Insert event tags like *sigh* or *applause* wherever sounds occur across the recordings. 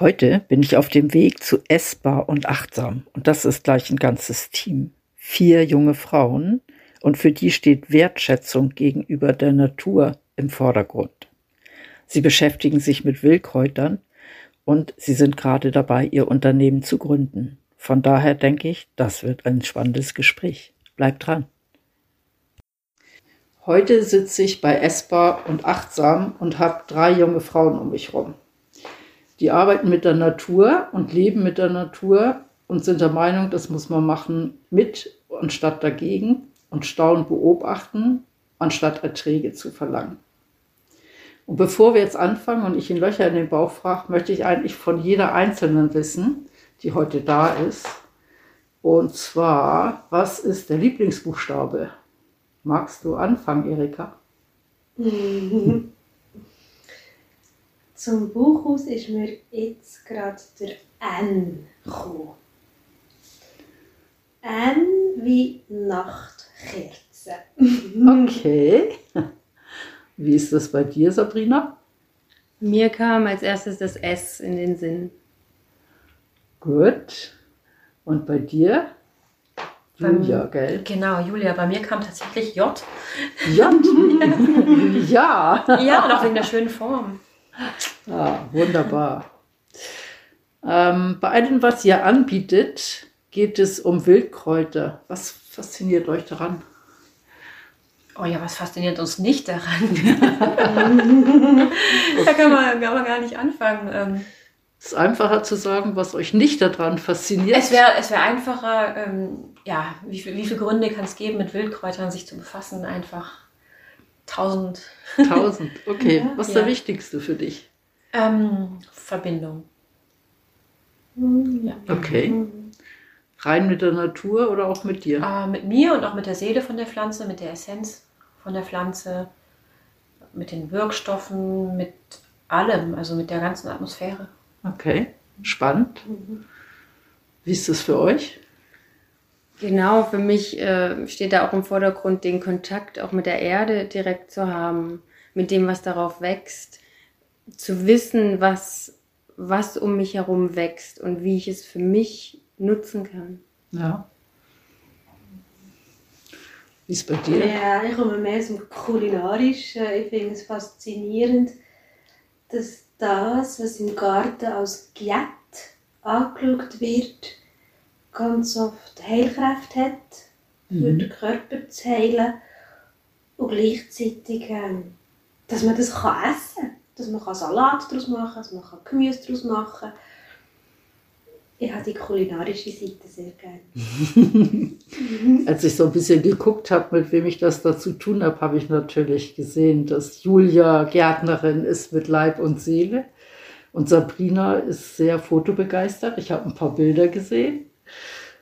Heute bin ich auf dem Weg zu essbar und achtsam und das ist gleich ein ganzes Team. Vier junge Frauen und für die steht Wertschätzung gegenüber der Natur im Vordergrund. Sie beschäftigen sich mit Wildkräutern und sie sind gerade dabei, ihr Unternehmen zu gründen. Von daher denke ich, das wird ein spannendes Gespräch. Bleibt dran. Heute sitze ich bei Essbar und Achtsam und habe drei junge Frauen um mich herum. Die arbeiten mit der Natur und leben mit der Natur und sind der Meinung, das muss man machen mit anstatt dagegen und Stauen beobachten, anstatt Erträge zu verlangen. Und bevor wir jetzt anfangen und ich ihn Löcher in den Bauch frage, möchte ich eigentlich von jeder Einzelnen wissen, die heute da ist. Und zwar, was ist der Lieblingsbuchstabe? Magst du anfangen, Erika? *laughs* Zum Buchhaus ist mir jetzt gerade der N gekommen. N wie Nachtkerze. *laughs* Okay. Wie ist das bei dir, Sabrina? Mir kam als erstes das S in den Sinn. Gut. Und bei dir? Julia, Ähm, gell? Genau, Julia. Bei mir kam tatsächlich J. *laughs* Ja. ja. Ja, und auch wegen der schönen Form. Ah, wunderbar. Ähm, bei allem, was ihr anbietet, geht es um Wildkräuter. Was fasziniert euch daran? Oh ja, was fasziniert uns nicht daran? *laughs* da kann man, kann man gar nicht anfangen. Ähm, Es ist einfacher zu sagen, was euch nicht daran fasziniert. es wäre es wär einfacher, ähm, ja, wie, viel, wie viele Gründe kann es geben, mit Wildkräutern sich zu befassen? Einfach tausend. tausend. Okay, *laughs* Ja. was ist Ja. der wichtigste für dich? Ähm, Verbindung. Ja. Okay. Rein mit der Natur oder auch mit dir? Äh, mit mir und auch mit der Seele von der Pflanze, mit der Essenz von der Pflanze, mit den Wirkstoffen, mit allem, also mit der ganzen Atmosphäre. Okay, spannend. Wie ist das für euch? Genau, für mich äh, steht da auch im Vordergrund, den Kontakt auch mit der Erde direkt zu haben, mit dem, was darauf wächst, zu wissen, was, was um mich herum wächst und wie ich es für mich nutzen kann. Ja. Wie ist bei dir? Ja, ich komme mehr zum Kulinarischen. Ich finde es faszinierend, dass das, was im Garten als Giet angeschaut wird, ganz oft Heilkräfte hat, für den Körper zu heilen und gleichzeitig, ähm, dass man das kann essen kann. Dass man kann Salat daraus machen kann, dass man kann Gemüse daraus machen kann. Ich habe die kulinarische Seite sehr gerne. *laughs* Als ich so ein bisschen geguckt habe, mit wem ich das da zu tun habe, habe ich natürlich gesehen, dass Julia Gärtnerin ist mit Leib und Seele. Und Sabrina ist sehr fotobegeistert. Ich habe ein paar Bilder gesehen.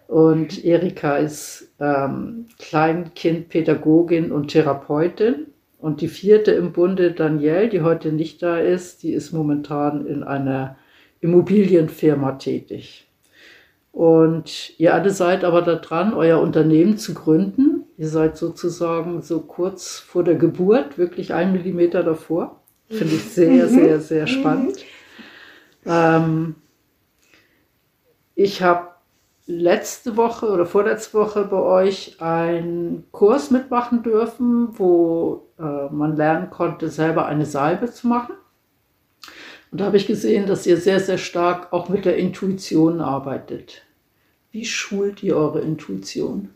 Und Erika ist ähm, Kleinkindpädagogin und Therapeutin. Und die vierte im Bunde, Danielle, die heute nicht da ist, die ist momentan in einer Immobilienfirma tätig. Und ihr alle seid aber da dran, euer Unternehmen zu gründen. Ihr seid sozusagen so kurz vor der Geburt, wirklich ein Millimeter davor. Finde ich sehr, sehr, sehr spannend. Ähm, ich habe letzte Woche oder vorletzte Woche bei euch einen Kurs mitmachen dürfen, wo äh, man lernen konnte, selber eine Salbe zu machen. Und da habe ich gesehen, dass ihr sehr, sehr stark auch mit der Intuition arbeitet. Wie schult ihr eure Intuition?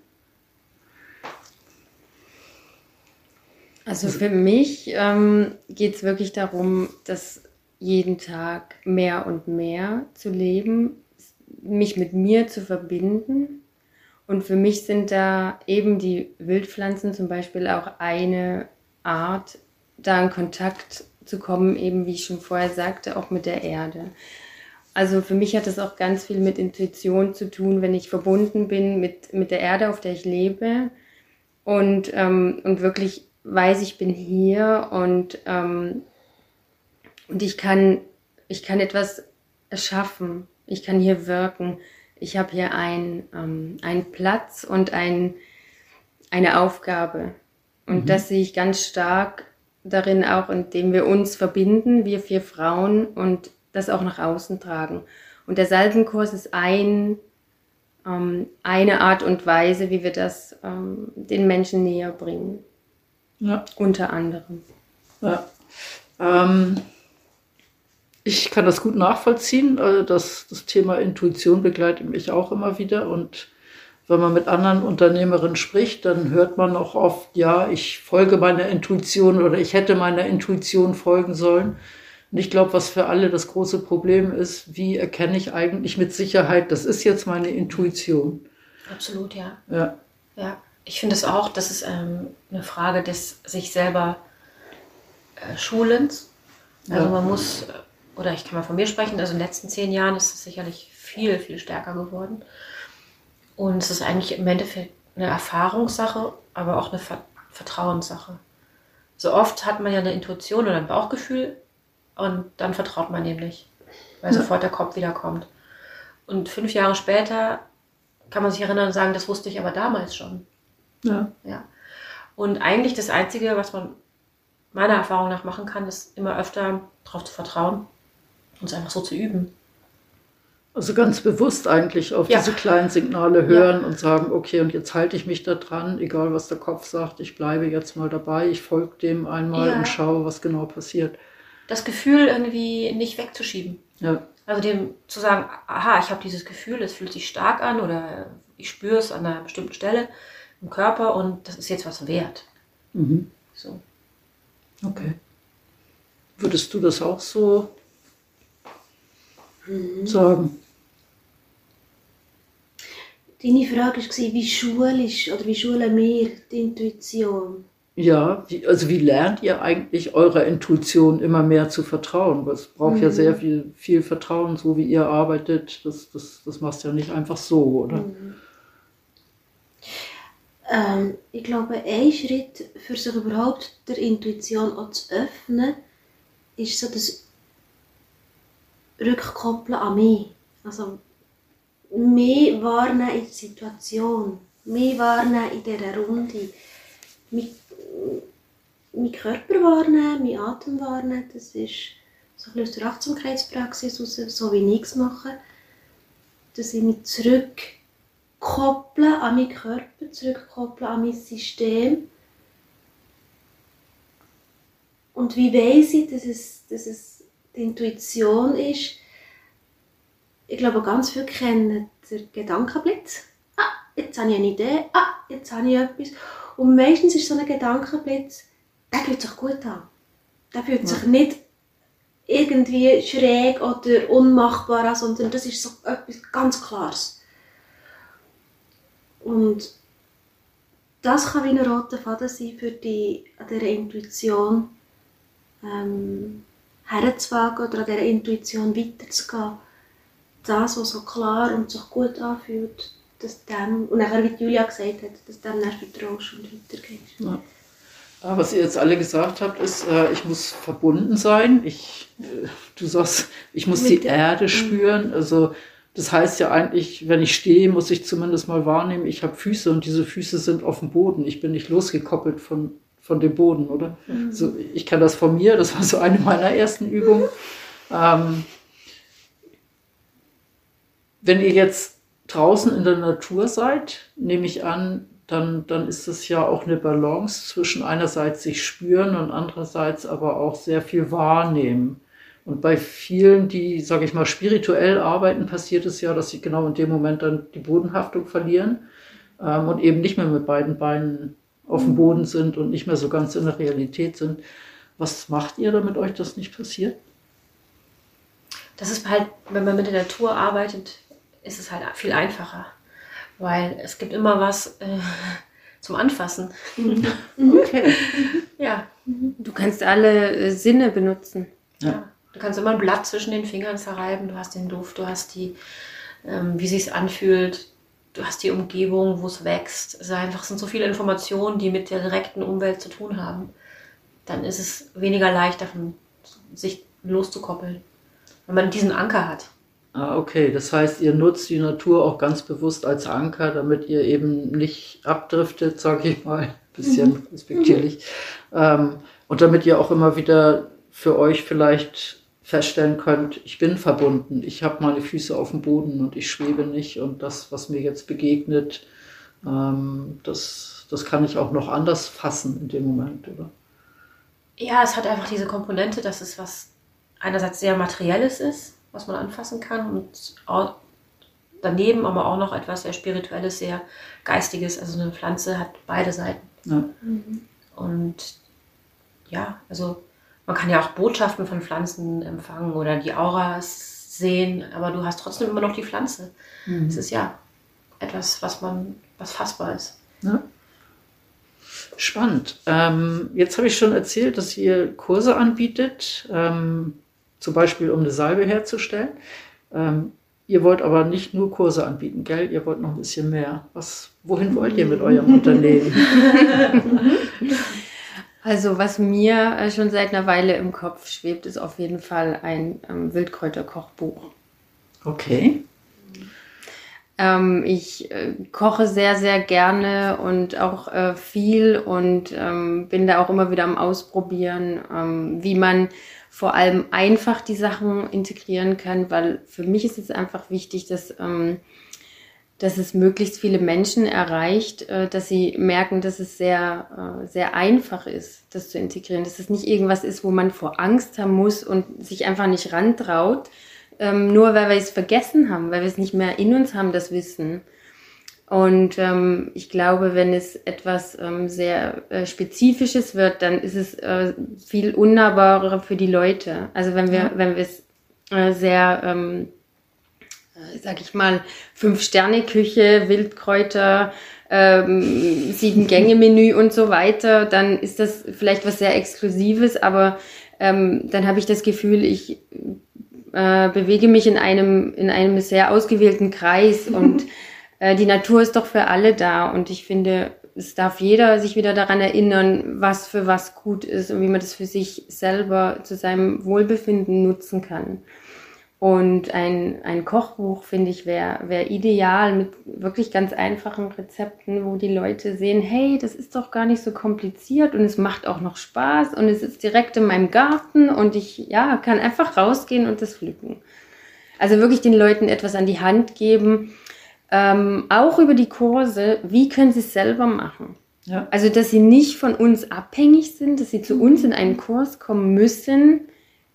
Also für mich ähm, geht es wirklich darum, das jeden Tag mehr und mehr zu leben, mich mit mir zu verbinden. Und für mich sind da eben die Wildpflanzen zum Beispiel auch eine Art, da in Kontakt zu kommen, eben wie ich schon vorher sagte, auch mit der Erde. Also für mich hat das auch ganz viel mit Intuition zu tun, wenn ich verbunden bin mit, mit der Erde, auf der ich lebe und, ähm, und wirklich weiß, ich bin hier und, ähm, und ich, kann, ich kann etwas erschaffen, ich kann hier wirken. Ich habe hier ein, ähm, einen Platz und ein, eine Aufgabe. Und mhm. das sehe ich ganz stark darin auch, indem wir uns verbinden, wir vier Frauen, und das auch nach außen tragen. Und der Salzenkurs ist ein, ähm, eine Art und Weise, wie wir das ähm, den Menschen näher bringen. Ja. Unter anderem. Ja. Ähm, ich kann das gut nachvollziehen. Also das, das Thema Intuition begleitet mich auch immer wieder. Und wenn man mit anderen Unternehmerinnen spricht, dann hört man auch oft, ja, ich folge meiner Intuition oder ich hätte meiner Intuition folgen sollen. Und ich glaube, was für alle das große Problem ist, wie erkenne ich eigentlich mit Sicherheit, das ist jetzt meine Intuition. Absolut, ja. Ja. Ja, ich finde es auch, das ist ähm, eine Frage des sich selber äh, Schulens. Also ja. man muss, äh, oder ich kann mal von mir sprechen, also in den letzten zehn Jahren ist es sicherlich viel, viel stärker geworden. Und es ist eigentlich im Endeffekt eine Erfahrungssache, aber auch eine Vertrauenssache. So oft hat man ja eine Intuition oder ein Bauchgefühl, und dann vertraut man dem nicht, weil ja. sofort der Kopf wiederkommt. Und fünf Jahre später kann man sich erinnern und sagen, das wusste ich aber damals schon. Ja. ja. Und eigentlich das Einzige, was man meiner Erfahrung nach machen kann, ist immer öfter darauf zu vertrauen und es einfach so zu üben. Also ganz bewusst eigentlich auf ja. diese kleinen Signale hören ja. und sagen, okay, und jetzt halte ich mich da dran, egal was der Kopf sagt, ich bleibe jetzt mal dabei, ich folge dem einmal ja. und schaue, was genau passiert das Gefühl irgendwie nicht wegzuschieben. Ja. Also dem zu sagen, aha, ich habe dieses Gefühl, es fühlt sich stark an oder ich spüre es an einer bestimmten Stelle im Körper und das ist jetzt was wert. Mhm. So. Okay. Würdest du das auch so mhm. sagen? Deine Frage war, wie schulisch oder wie schulen wir die Intuition? Ja, wie, also wie lernt ihr eigentlich eurer Intuition immer mehr zu vertrauen? Es braucht mhm. ja sehr viel, viel Vertrauen, so wie ihr arbeitet. Das, das, das machst du ja nicht einfach so, oder? Mhm. Ähm, ich glaube, ein Schritt für sich überhaupt der Intuition auch zu öffnen, ist so das Rückkoppeln an mich. Also mehr wahrnehmen in der Situation, mehr wahrnehmen in dieser Runde meinen Körper wahrnehmen, meinen Atem wahrnehmen. Das ist so ein aus der Achtsamkeitspraxis raus, so wie ich es mache. Dass ich mich zurückkopple an meinen Körper, zurückkopple an mein System. Und wie weiß ich, dass es, dass es die Intuition ist? Ich glaube, ganz viele kennen den Gedankenblitz. Ah, jetzt habe ich eine Idee. Ah, jetzt habe ich etwas. Und meistens ist so ein Gedankenblitz, der fühlt sich gut an. Der fühlt sich nicht irgendwie schräg oder unmachbar an, sondern das ist so etwas ganz Klares. Und das kann wie ein roter Faden sein, für die an dieser Intuition ähm, herzuwagen oder an dieser Intuition weiterzugehen. Das, was so klar und sich gut anfühlt, dass dem, und nachher, wie Julia gesagt hat, dass dem dann vertraust und weitergehst. Ja. Was ihr jetzt alle gesagt habt, ist, äh, ich muss verbunden sein. Ich, äh, du sagst, ich muss Mit die Erde mhm. spüren. Also das heißt ja eigentlich, wenn ich stehe, muss ich zumindest mal wahrnehmen, ich habe Füße und diese Füße sind auf dem Boden. Ich bin nicht losgekoppelt von, von dem Boden, oder? Mhm. So, ich kann das von mir, das war so eine meiner ersten Übungen. Ähm, wenn ihr jetzt draußen in der Natur seid, nehme ich an, dann, dann ist es ja auch eine Balance zwischen einerseits sich spüren und andererseits aber auch sehr viel wahrnehmen. Und bei vielen, die, sage ich mal, spirituell arbeiten, passiert es ja, dass sie genau in dem Moment dann die Bodenhaftung verlieren ähm, und eben nicht mehr mit beiden Beinen auf dem Boden sind und nicht mehr so ganz in der Realität sind. Was macht ihr, damit euch das nicht passiert? Das ist halt, wenn man mit der Natur arbeitet, ist es halt viel einfacher weil es gibt immer was äh, zum Anfassen. Okay. ja. Du kannst alle äh, Sinne benutzen. Ja. Du kannst immer ein Blatt zwischen den Fingern zerreiben, du hast den Duft, du hast die, ähm, wie sich anfühlt, du hast die Umgebung, wo es wächst. Es einfach, sind so viele Informationen, die mit der direkten Umwelt zu tun haben. Dann ist es weniger leicht, davon sich loszukoppeln, wenn man diesen Anker hat. Ah, okay. Das heißt, ihr nutzt die Natur auch ganz bewusst als Anker, damit ihr eben nicht abdriftet, sage ich mal, ein *laughs* bisschen mhm. respektierlich. Ähm, und damit ihr auch immer wieder für euch vielleicht feststellen könnt, ich bin verbunden, ich habe meine Füße auf dem Boden und ich schwebe nicht und das, was mir jetzt begegnet, ähm, das, das kann ich auch noch anders fassen in dem Moment, oder? Ja, es hat einfach diese Komponente, dass es was einerseits sehr Materielles ist, was man anfassen kann und daneben aber auch noch etwas sehr Spirituelles, sehr Geistiges. Also eine Pflanze hat beide Seiten. Ja. Mhm. Und ja, also man kann ja auch Botschaften von Pflanzen empfangen oder die Auras sehen, aber du hast trotzdem immer noch die Pflanze. Mhm. Es ist ja etwas, was man, was fassbar ist. Ja. Spannend. Ähm, jetzt habe ich schon erzählt, dass ihr Kurse anbietet, ähm, zum Beispiel um eine Salbe herzustellen. Ähm, ihr wollt aber nicht nur Kurse anbieten, gell? Ihr wollt noch ein bisschen mehr. Was, wohin wollt ihr mit eurem Unternehmen? *laughs* Also was mir äh, schon seit einer Weile im Kopf schwebt, ist auf jeden Fall ein ähm, Wildkräuterkochbuch. Okay. Ähm, ich äh, koche sehr, sehr gerne und auch äh, viel und ähm, bin da auch immer wieder am Ausprobieren, ähm, wie man vor allem einfach die Sachen integrieren kann, weil für mich ist es einfach wichtig, dass ähm, dass es möglichst viele Menschen erreicht, äh, dass sie merken, dass es sehr, äh, sehr einfach ist, das zu integrieren. Dass es nicht irgendwas ist, wo man vor Angst haben muss und sich einfach nicht rantraut, ähm, nur weil wir es vergessen haben, weil wir es nicht mehr in uns haben, das Wissen. Und ähm, ich glaube, wenn es etwas ähm, sehr äh, Spezifisches wird, dann ist es viel unnahbarer für die Leute. Also wenn wir, wenn wir es sehr sag ich mal, Fünf-Sterne-Küche, Wildkräuter, ähm, Sieben-Gänge-Menü und so weiter, dann ist das vielleicht was sehr Exklusives, aber ähm, dann habe ich das Gefühl, ich äh, bewege mich in einem, in einem sehr ausgewählten Kreis und äh, die Natur ist doch für alle da und ich finde, es darf jeder sich wieder daran erinnern, was für was gut ist und wie man das für sich selber zu seinem Wohlbefinden nutzen kann. Und ein, ein Kochbuch, finde ich, wäre wär ideal mit wirklich ganz einfachen Rezepten, wo die Leute sehen, hey, das ist doch gar nicht so kompliziert und es macht auch noch Spaß und es ist direkt in meinem Garten und ich ja, kann einfach rausgehen und das pflücken. Also wirklich den Leuten etwas an die Hand geben, ähm, auch über die Kurse, wie können sie es selber machen. Ja. Also, dass sie nicht von uns abhängig sind, dass sie zu uns in einen Kurs kommen müssen,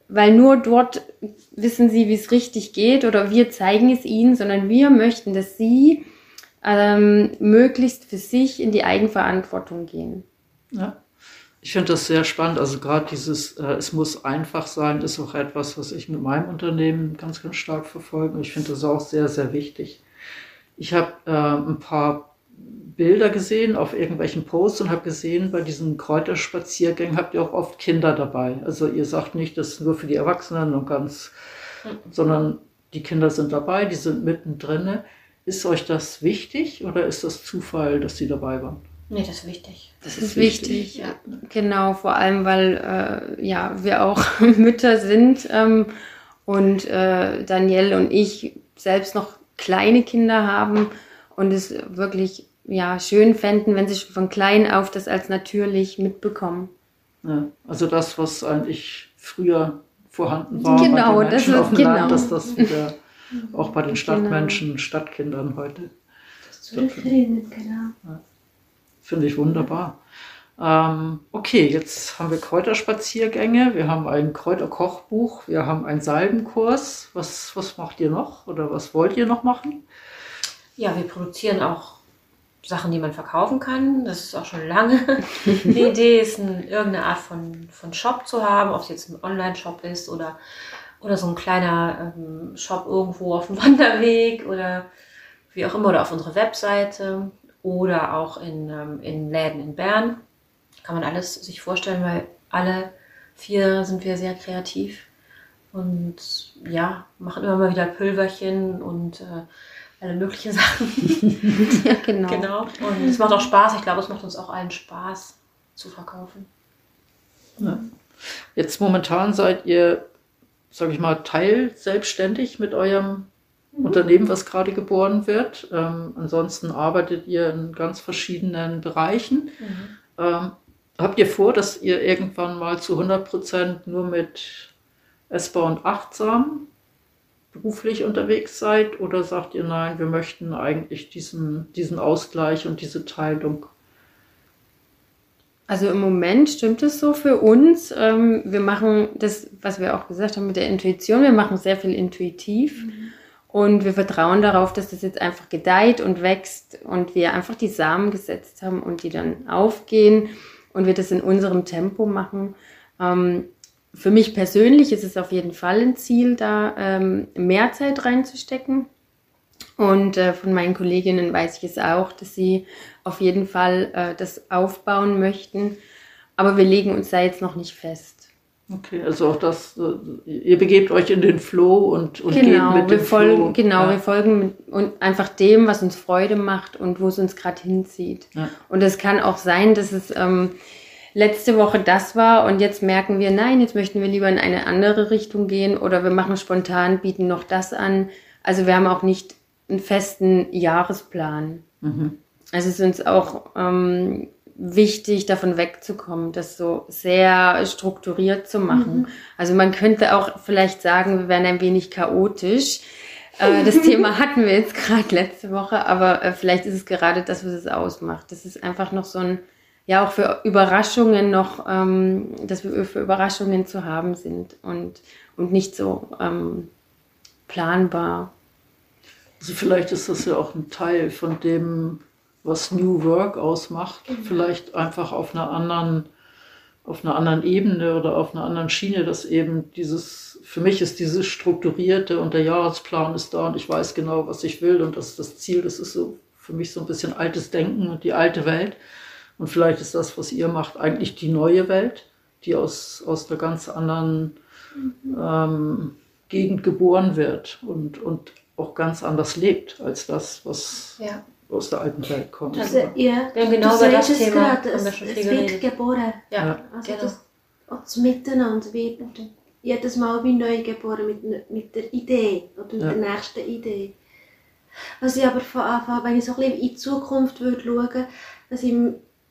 weil nur dort wissen sie, wie es richtig geht oder wir zeigen es ihnen, sondern wir möchten, dass sie ähm, möglichst für sich in die Eigenverantwortung gehen. Ja, ich finde das sehr spannend. Also gerade dieses, äh, es muss einfach sein, ist auch etwas, was ich mit meinem Unternehmen ganz, ganz stark verfolge. Und ich finde das auch sehr, sehr wichtig. Ich habe äh, ein paar Bilder gesehen auf irgendwelchen Posts und habe gesehen, bei diesen Kräuterspaziergängen habt ihr auch oft Kinder dabei. Also ihr sagt nicht, das ist nur für die Erwachsenen und ganz, sondern die Kinder sind dabei, die sind mittendrin. Ist euch das wichtig oder ist das Zufall, dass sie dabei waren? Nee, das ist wichtig. Das, das ist, wichtig, wichtig, ja. Genau, vor allem, weil äh, ja, wir auch *laughs* Mütter sind ähm, und äh, Danielle und ich selbst noch kleine Kinder haben und es wirklich ja, schön fänden, wenn sie schon von klein auf das als natürlich mitbekommen. Ja, also das, was eigentlich früher vorhanden war genau, bei den Menschen das auf dem genau. Land, dass das wieder *laughs* auch bei den genau. Stadtmenschen, genau. Stadtkindern heute. Das zurückfinden, genau. Ja, Finde ich wunderbar. Ähm, okay, jetzt haben wir Kräuterspaziergänge, wir haben ein Kräuterkochbuch, wir haben einen Salbenkurs. Was, was macht ihr noch oder was wollt ihr noch machen? Ja, wir produzieren auch Sachen, die man verkaufen kann. Das ist auch schon lange *laughs* die Idee, ist ein, irgendeine Art von, von Shop zu haben, ob es jetzt ein Online-Shop ist oder, oder so ein kleiner ähm, Shop irgendwo auf dem *laughs* Wanderweg oder wie auch immer oder auf unserer Webseite oder auch in, ähm, in Läden in Bern. Kann man alles sich vorstellen, weil alle vier sind wir sehr kreativ und ja, machen immer mal wieder Pülverchen und äh, alle möglichen *laughs* Sachen. ja, genau. genau. Und es macht auch Spaß. Ich glaube, es macht uns auch allen Spaß zu verkaufen. Ja. Jetzt momentan seid ihr, sage ich mal, teil selbstständig mit eurem mhm. Unternehmen, was gerade geboren wird. Ähm, ansonsten arbeitet ihr in ganz verschiedenen Bereichen. Mhm. Ähm, habt ihr vor, dass ihr irgendwann mal zu 100 Prozent nur mit essbar und achtsam beruflich unterwegs seid? Oder sagt ihr, nein, wir möchten eigentlich diesen, diesen Ausgleich und diese Teilung? Also im Moment stimmt es so für uns. Ähm, wir machen das, was wir auch gesagt haben mit der Intuition, wir machen sehr viel intuitiv. Mhm. Und wir vertrauen darauf, dass das jetzt einfach gedeiht und wächst und wir einfach die Samen gesetzt haben und die dann aufgehen und wir das in unserem Tempo machen. Ähm, für mich persönlich ist es auf jeden Fall ein Ziel, da ähm, mehr Zeit reinzustecken. Und äh, von meinen Kolleginnen weiß ich es auch, dass sie auf jeden Fall äh, das aufbauen möchten. Aber wir legen uns da jetzt noch nicht fest. Okay, also auch das, äh, ihr begebt euch in den Flow und, und genau, geht mit wir dem folgen, Flow. Genau, ja. wir folgen mit, und einfach dem, was uns Freude macht und wo es uns gerade hinzieht. Ja. Und es kann auch sein, dass es ähm, letzte Woche das war und jetzt merken wir, nein, jetzt möchten wir lieber in eine andere Richtung gehen oder wir machen spontan, bieten noch das an. Also wir haben auch nicht einen festen Jahresplan. Mhm. Also es ist uns auch ähm, wichtig, davon wegzukommen, das so sehr strukturiert zu machen. Mhm. Also man könnte auch vielleicht sagen, wir wären ein wenig chaotisch. Äh, das *laughs* Thema hatten wir jetzt gerade letzte Woche, aber äh, vielleicht ist es gerade das, was es ausmacht. Das ist einfach noch so ein ja auch für Überraschungen noch, ähm, dass wir für Überraschungen zu haben sind und, und nicht so ähm, planbar. Also vielleicht ist das ja auch ein Teil von dem, was New Work ausmacht. Mhm. Vielleicht einfach auf einer anderen, auf einer anderen Ebene oder auf einer anderen Schiene, dass eben dieses, für mich ist dieses strukturierte und der Jahresplan ist da und ich weiß genau, was ich will und das ist das Ziel. Das ist so für mich so ein bisschen altes Denken und die alte Welt. Und vielleicht ist das, was ihr macht, eigentlich die neue Welt, die aus, aus einer ganz anderen ähm, Gegend geboren wird und, und auch ganz anders lebt als das, was Ja. aus der alten Welt kommt. Also, ja, Wir haben genau du über das Thema wir es, es wird geredet. geboren. Ja, Also genau. das, auch das Miteinander wird jedes Mal wie neu geboren mit, mit der Idee oder mit Ja. der nächsten Idee. Was ich aber von Anfang, wenn ich so ein bisschen in die Zukunft würde schauen, was ich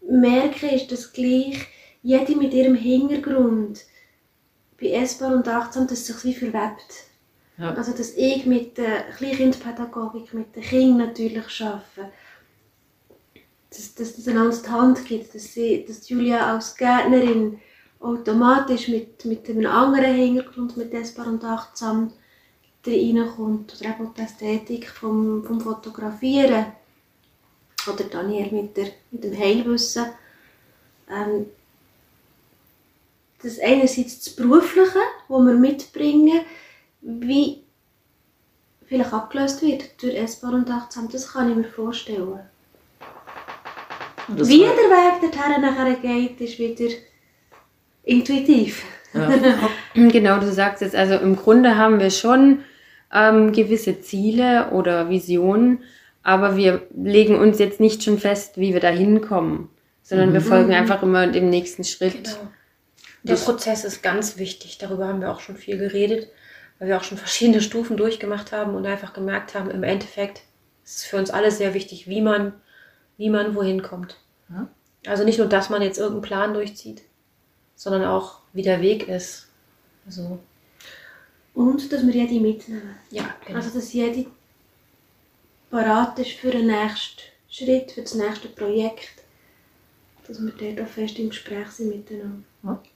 merke, ist, dass gleich jede mit ihrem Hintergrund bei essbar und achtsam, dass sich wie verwebt. Ja. Also dass ich mit der Kleinkindpädagogik, mit den Kindern natürlich arbeite. Dass, dass das einander die Hand gibt, dass, sie, dass Julia als Gärtnerin automatisch mit, mit einem anderen Hintergrund, mit essbar und achtsam reinkommt. Oder eben die Ästhetik vom, vom Fotografieren. Oder Daniel mit, der, mit dem Heilwissen. Ähm, das einerseits das Berufliche, das wir mitbringen, wie vielleicht abgelöst wird durch essbar und achtsam, das kann ich mir vorstellen. Das wie war- der Weg dorthin nachher geht, ist wieder intuitiv. ja. *laughs* Genau, du sagst es. Also im Grunde haben wir schon ähm, gewisse Ziele oder Visionen, aber wir legen uns jetzt nicht schon fest, wie wir da hinkommen, sondern wir folgen einfach immer dem nächsten Schritt. Genau. Der Das- Prozess ist ganz wichtig. Darüber haben wir auch schon viel geredet, weil wir auch schon verschiedene Stufen durchgemacht haben und einfach gemerkt haben, im Endeffekt ist es für uns alle sehr wichtig, wie man, wie man wohin kommt. Ja. Also nicht nur, dass man jetzt irgendeinen Plan durchzieht, sondern auch, wie der Weg ist. Also, Und dass wir jede mitnehmen. ja, genau. Also dass jede parat ist für den nächsten Schritt, für das nächste Projekt. Dass wir dort auch fest im Gespräch sind miteinander.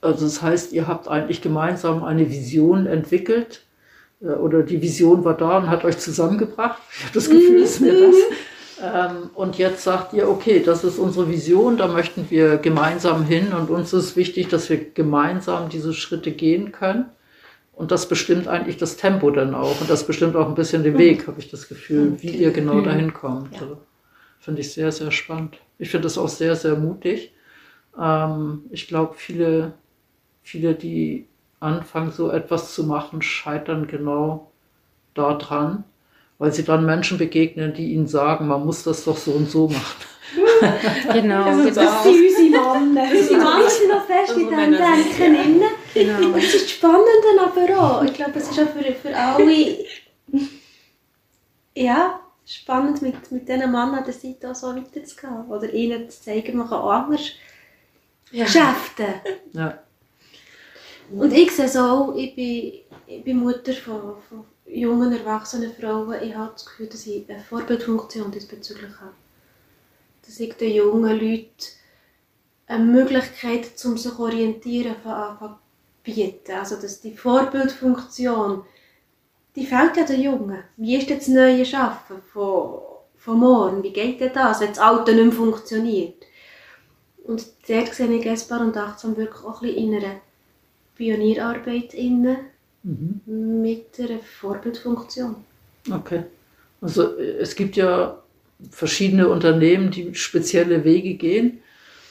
Also das heißt, ihr habt eigentlich gemeinsam eine Vision entwickelt äh, oder die Vision war da und hat euch zusammengebracht. Ich habe das Gefühl, es wäre das. *laughs* Ähm, und jetzt sagt ihr, okay, das ist unsere Vision, da möchten wir gemeinsam hin und uns ist wichtig, dass wir gemeinsam diese Schritte gehen können. Und das bestimmt eigentlich das Tempo dann auch und das bestimmt auch ein bisschen den Weg, habe ich das Gefühl, wie ihr genau dahin kommt. Ja. Also, Finde ich sehr, sehr spannend. Ich finde das auch sehr, sehr mutig. Ähm, ich glaube, viele, viele, die anfangen, so etwas zu machen, scheitern genau daran, weil sie dann Menschen begegnen, die ihnen sagen, man muss das doch so und so machen. Genau. *laughs* Also, genau. das sind unsere Männer. Unsere Männer sind noch fest Männer sind- Denken drin. Genau. *laughs* Es ist spannend aber auch. Ich glaube, es ist auch für, für alle *laughs* ja, spannend, mit, mit diesen Männern an der Seite auch so weiterzugehen. Oder ihnen zu zeigen, man kann auch anders Ja. geschäften. *laughs* Ja. Und ich sehe es auch, ich bin, ich bin Mutter von, von jungen, erwachsenen Frauen. Ich habe das Gefühl, dass ich eine Vorbildfunktion diesbezüglich habe. Dass ich den jungen Leuten eine Möglichkeit, um sich zu orientieren, von Anfang an bieten. Also, dass die Vorbildfunktion, die fehlt ja den Jungen. Wie ist denn das neue Arbeiten von, von morgen? Wie geht denn das, wenn das Alte nicht mehr funktioniert? Und dort sehe ich Gaspar und Achtsam wirklich auch ein bisschen in einer Pionierarbeit inne Mhm. mit einer Vorbildfunktion. Okay. Also äh, es gibt ja verschiedene Unternehmen, die spezielle Wege gehen,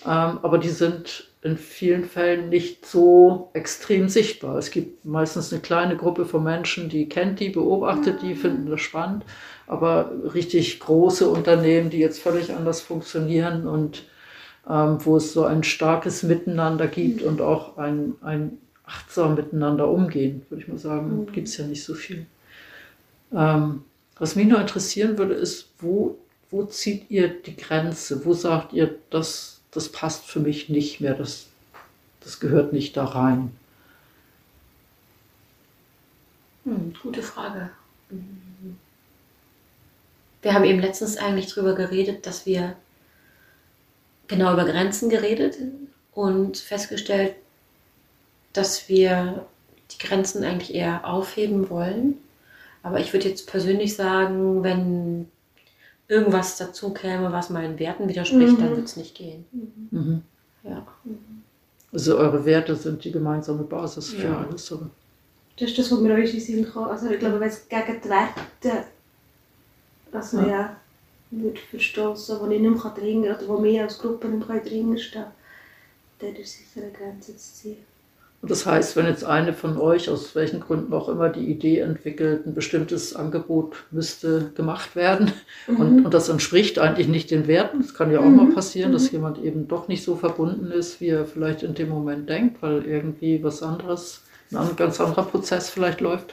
aber die sind in vielen Fällen nicht so extrem sichtbar. Es gibt meistens eine kleine Gruppe von Menschen, die kennt die, beobachtet die, finden das spannend, aber richtig große Unternehmen, die jetzt völlig anders funktionieren und ähm, wo es so ein starkes Miteinander gibt und auch ein, ein achtsam miteinander umgehen, würde ich mal sagen, gibt es ja nicht so viel. Ähm, was mich nur interessieren würde, ist, wo, wo zieht ihr die Grenze? Wo sagt ihr, das, das passt für mich nicht mehr, das, das gehört nicht da rein? Hm, gute Frage. Wir haben eben letztens eigentlich darüber geredet, dass wir genau über Grenzen geredet und festgestellt, dass wir die Grenzen eigentlich eher aufheben wollen. Aber ich würde jetzt persönlich sagen, wenn irgendwas dazu käme, was meinen Werten widerspricht, dann Mhm. wird es nicht gehen. Mhm. Ja. Also eure Werte sind die gemeinsame Basis für Ja. alles. Oder? Das ist das, was mir auch in den Sinn kam. Also ich glaube, wenn es gegen die Werte, also Ja. ja, würde verstoßen, wo ich nicht mehr dringen kann, oder wo wir als Gruppe nicht mehr dringen stehen, dann ist sicher eine Grenze zu ziehen. Und das heißt, wenn jetzt eine von euch, aus welchen Gründen auch immer, die Idee entwickelt, ein bestimmtes Angebot müsste gemacht werden und, und das entspricht eigentlich nicht den Werten, es kann ja auch mal passieren, dass jemand eben doch nicht so verbunden ist, wie er vielleicht in dem Moment denkt, weil irgendwie was anderes, ein an- ganz anderer Prozess vielleicht läuft,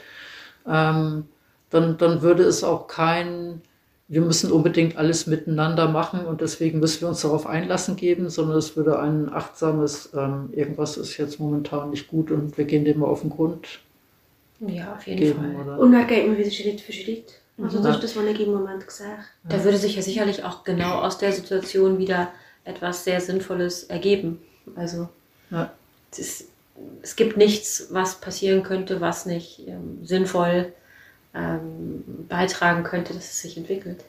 ähm, dann, dann würde es auch kein, wir müssen unbedingt alles miteinander machen und deswegen müssen wir uns darauf einlassen geben, sondern es würde ein achtsames, ähm, irgendwas ist jetzt momentan nicht gut und wir gehen dem mal auf den Grund ja, auf jeden geben. Fall. Oder? Und dann geht man wieder Schritt für Schritt. Also das ist das, was ich im Moment sehe. Da würde sich ja sicherlich auch genau aus der Situation wieder etwas sehr Sinnvolles ergeben. Also Ja. es, ist, es gibt nichts, was passieren könnte, was nicht ähm, sinnvoll ähm, beitragen könnte, dass es sich entwickelt.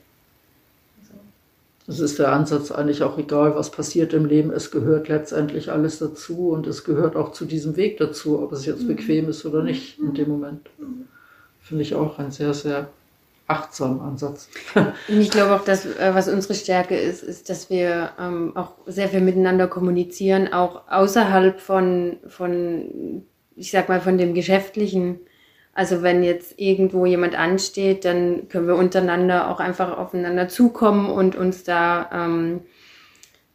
Es ist der Ansatz eigentlich auch egal, was passiert im Leben. Es gehört letztendlich alles dazu und es gehört auch zu diesem Weg dazu, ob es jetzt bequem ist oder nicht in dem Moment. Finde ich auch ein sehr, sehr achtsamen Ansatz. Und ich glaube auch, dass äh, was unsere Stärke ist, ist, dass wir ähm, auch sehr viel miteinander kommunizieren, auch außerhalb von, von, ich sag mal, von dem Geschäftlichen. Also wenn jetzt irgendwo jemand ansteht, dann können wir untereinander auch einfach aufeinander zukommen und uns da ähm,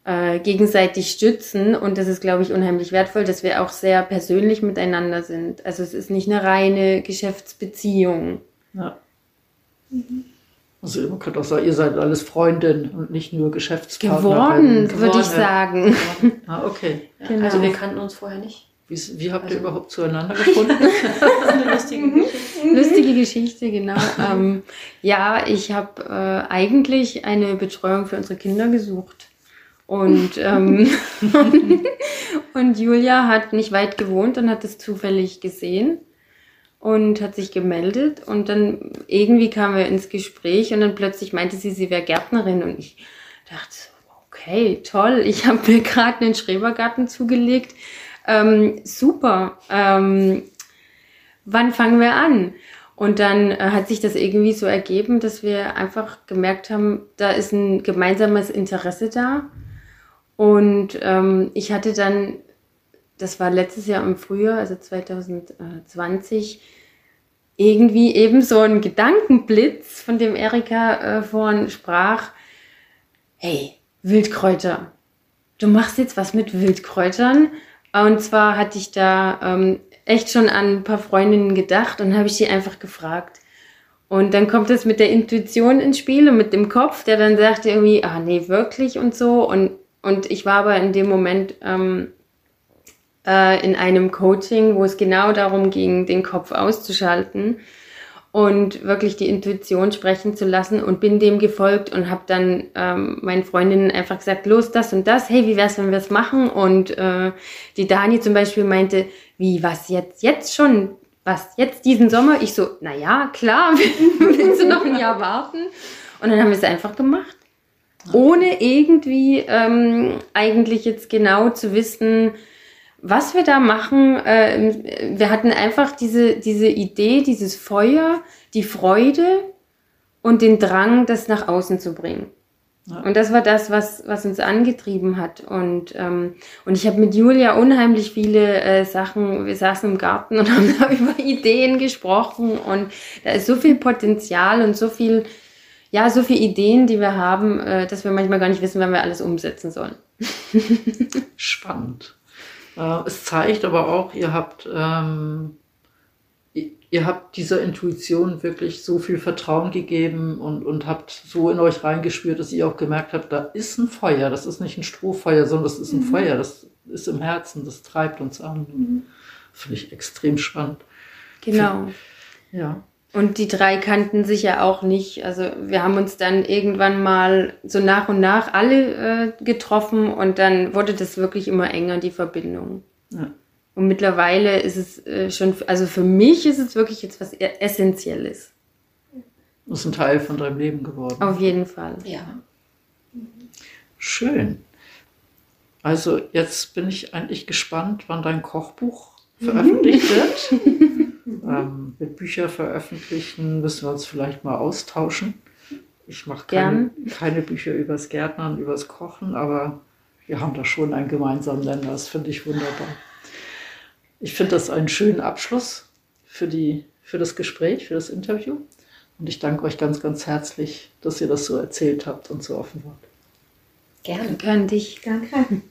äh, gegenseitig stützen. Und das ist, glaube ich, unheimlich wertvoll, dass wir auch sehr persönlich miteinander sind. Also es ist nicht eine reine Geschäftsbeziehung. Ja. Also man könnte auch sagen, ihr seid alles Freundin und nicht nur Geschäftspartnerin. Geworden, würde ich Geworden. sagen. Ah, okay. Ja, *laughs* Genau. Also wir kannten uns vorher nicht. Wie, wie habt ihr Also- überhaupt zueinander gefunden? *laughs* Eine lustige Geschichte. Lustige Geschichte, genau. ähm, ja, ich habe äh, eigentlich eine Betreuung für unsere Kinder gesucht. Und, *laughs* ähm, *laughs* und Julia hat nicht weit gewohnt und hat es zufällig gesehen und hat sich gemeldet. Und dann irgendwie kamen wir ins Gespräch und dann plötzlich meinte sie, sie wäre Gärtnerin. Und ich dachte, okay, toll, ich habe mir gerade einen Schrebergarten zugelegt. Ähm, super. Ähm, wann fangen wir an? Und dann äh, hat sich das irgendwie so ergeben, dass wir einfach gemerkt haben, da ist ein gemeinsames Interesse da. Und ähm, ich hatte dann das war letztes Jahr im Frühjahr, also 2020, irgendwie eben so ein Gedankenblitz, von dem Erika äh, vorhin sprach. Hey, Wildkräuter. Du machst jetzt was mit Wildkräutern. Und zwar hatte ich da ähm, echt schon an ein paar Freundinnen gedacht und habe ich sie einfach gefragt. Und dann kommt es mit der Intuition ins Spiel und mit dem Kopf, der dann sagt irgendwie, ah nee, wirklich und so. Und, und ich war aber in dem Moment ähm, äh, in einem Coaching, wo es genau darum ging, den Kopf auszuschalten und wirklich die Intuition sprechen zu lassen und bin dem gefolgt und habe dann ähm, meinen Freundinnen einfach gesagt, los, das und das, hey, wie wär's, wenn wir es machen? Und äh, die Dani zum Beispiel meinte, wie, was jetzt, jetzt schon? Was, jetzt diesen Sommer? Ich so, na ja, klar, *laughs* willst du noch ein Jahr warten? Und dann haben wir es einfach gemacht. Ohne irgendwie ähm, eigentlich jetzt genau zu wissen, was wir da machen, äh, wir hatten einfach diese, diese Idee, dieses Feuer, die Freude und den Drang, das nach außen zu bringen. Ja. Und das war das, was, was uns angetrieben hat. Und, ähm, und ich habe mit Julia unheimlich viele äh, Sachen, wir saßen im Garten und *laughs* haben da über Ideen gesprochen. Und da ist so viel Potenzial und so viel, ja, so viele Ideen, die wir haben, äh, dass wir manchmal gar nicht wissen, wann wir alles umsetzen sollen. *laughs* Spannend. Äh, es zeigt aber auch, ihr habt, ähm, ihr habt dieser Intuition wirklich so viel Vertrauen gegeben und, und habt so in euch reingespürt, dass ihr auch gemerkt habt, da ist ein Feuer, das ist nicht ein Strohfeuer, sondern das ist ein mhm. Feuer, das ist im Herzen, das treibt uns an. Mhm. Finde ich extrem spannend. Genau. Ja. Und die drei kannten sich ja auch nicht. Also wir haben uns dann irgendwann mal so nach und nach alle äh, getroffen und dann wurde das wirklich immer enger, die Verbindung. Ja. Und mittlerweile ist es äh, schon, also für mich ist es wirklich jetzt was e-, Essentielles. Das ist ein Teil von deinem Leben geworden. Auf jeden Fall. Ja. Schön. Also jetzt bin ich eigentlich gespannt, wann dein Kochbuch *laughs* veröffentlicht wird. Ähm, mit Bücher veröffentlichen müssen wir uns vielleicht mal austauschen. Ich mache keine, keine Bücher übers Gärtnern, übers Kochen, aber wir haben da schon einen gemeinsamen Nenner. Das finde ich wunderbar. Ich finde das einen schönen Abschluss für, die, für das Gespräch, für das Interview. Und ich danke euch ganz, ganz herzlich, dass ihr das so erzählt habt und so offen wart. Gerne. Gerne dich. Danke.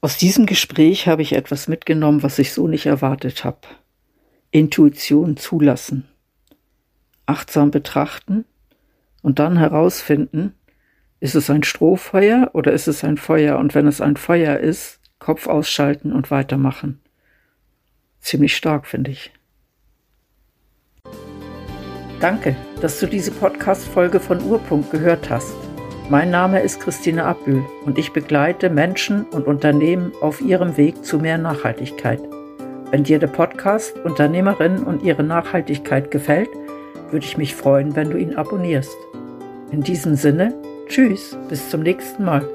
Aus diesem Gespräch habe ich etwas mitgenommen, was ich so nicht erwartet habe. Intuition zulassen, achtsam betrachten und dann herausfinden, ist es ein Strohfeuer oder ist es ein Feuer? Und wenn es ein Feuer ist, Kopf ausschalten und weitermachen. Ziemlich stark, finde ich. Danke, dass du diese Podcast-Folge von Urpunkt gehört hast. Mein Name ist Christine Abbühl und ich begleite Menschen und Unternehmen auf ihrem Weg zu mehr Nachhaltigkeit. Wenn dir der Podcast Unternehmerinnen und ihre Nachhaltigkeit gefällt, würde ich mich freuen, wenn du ihn abonnierst. In diesem Sinne, tschüss, bis zum nächsten Mal.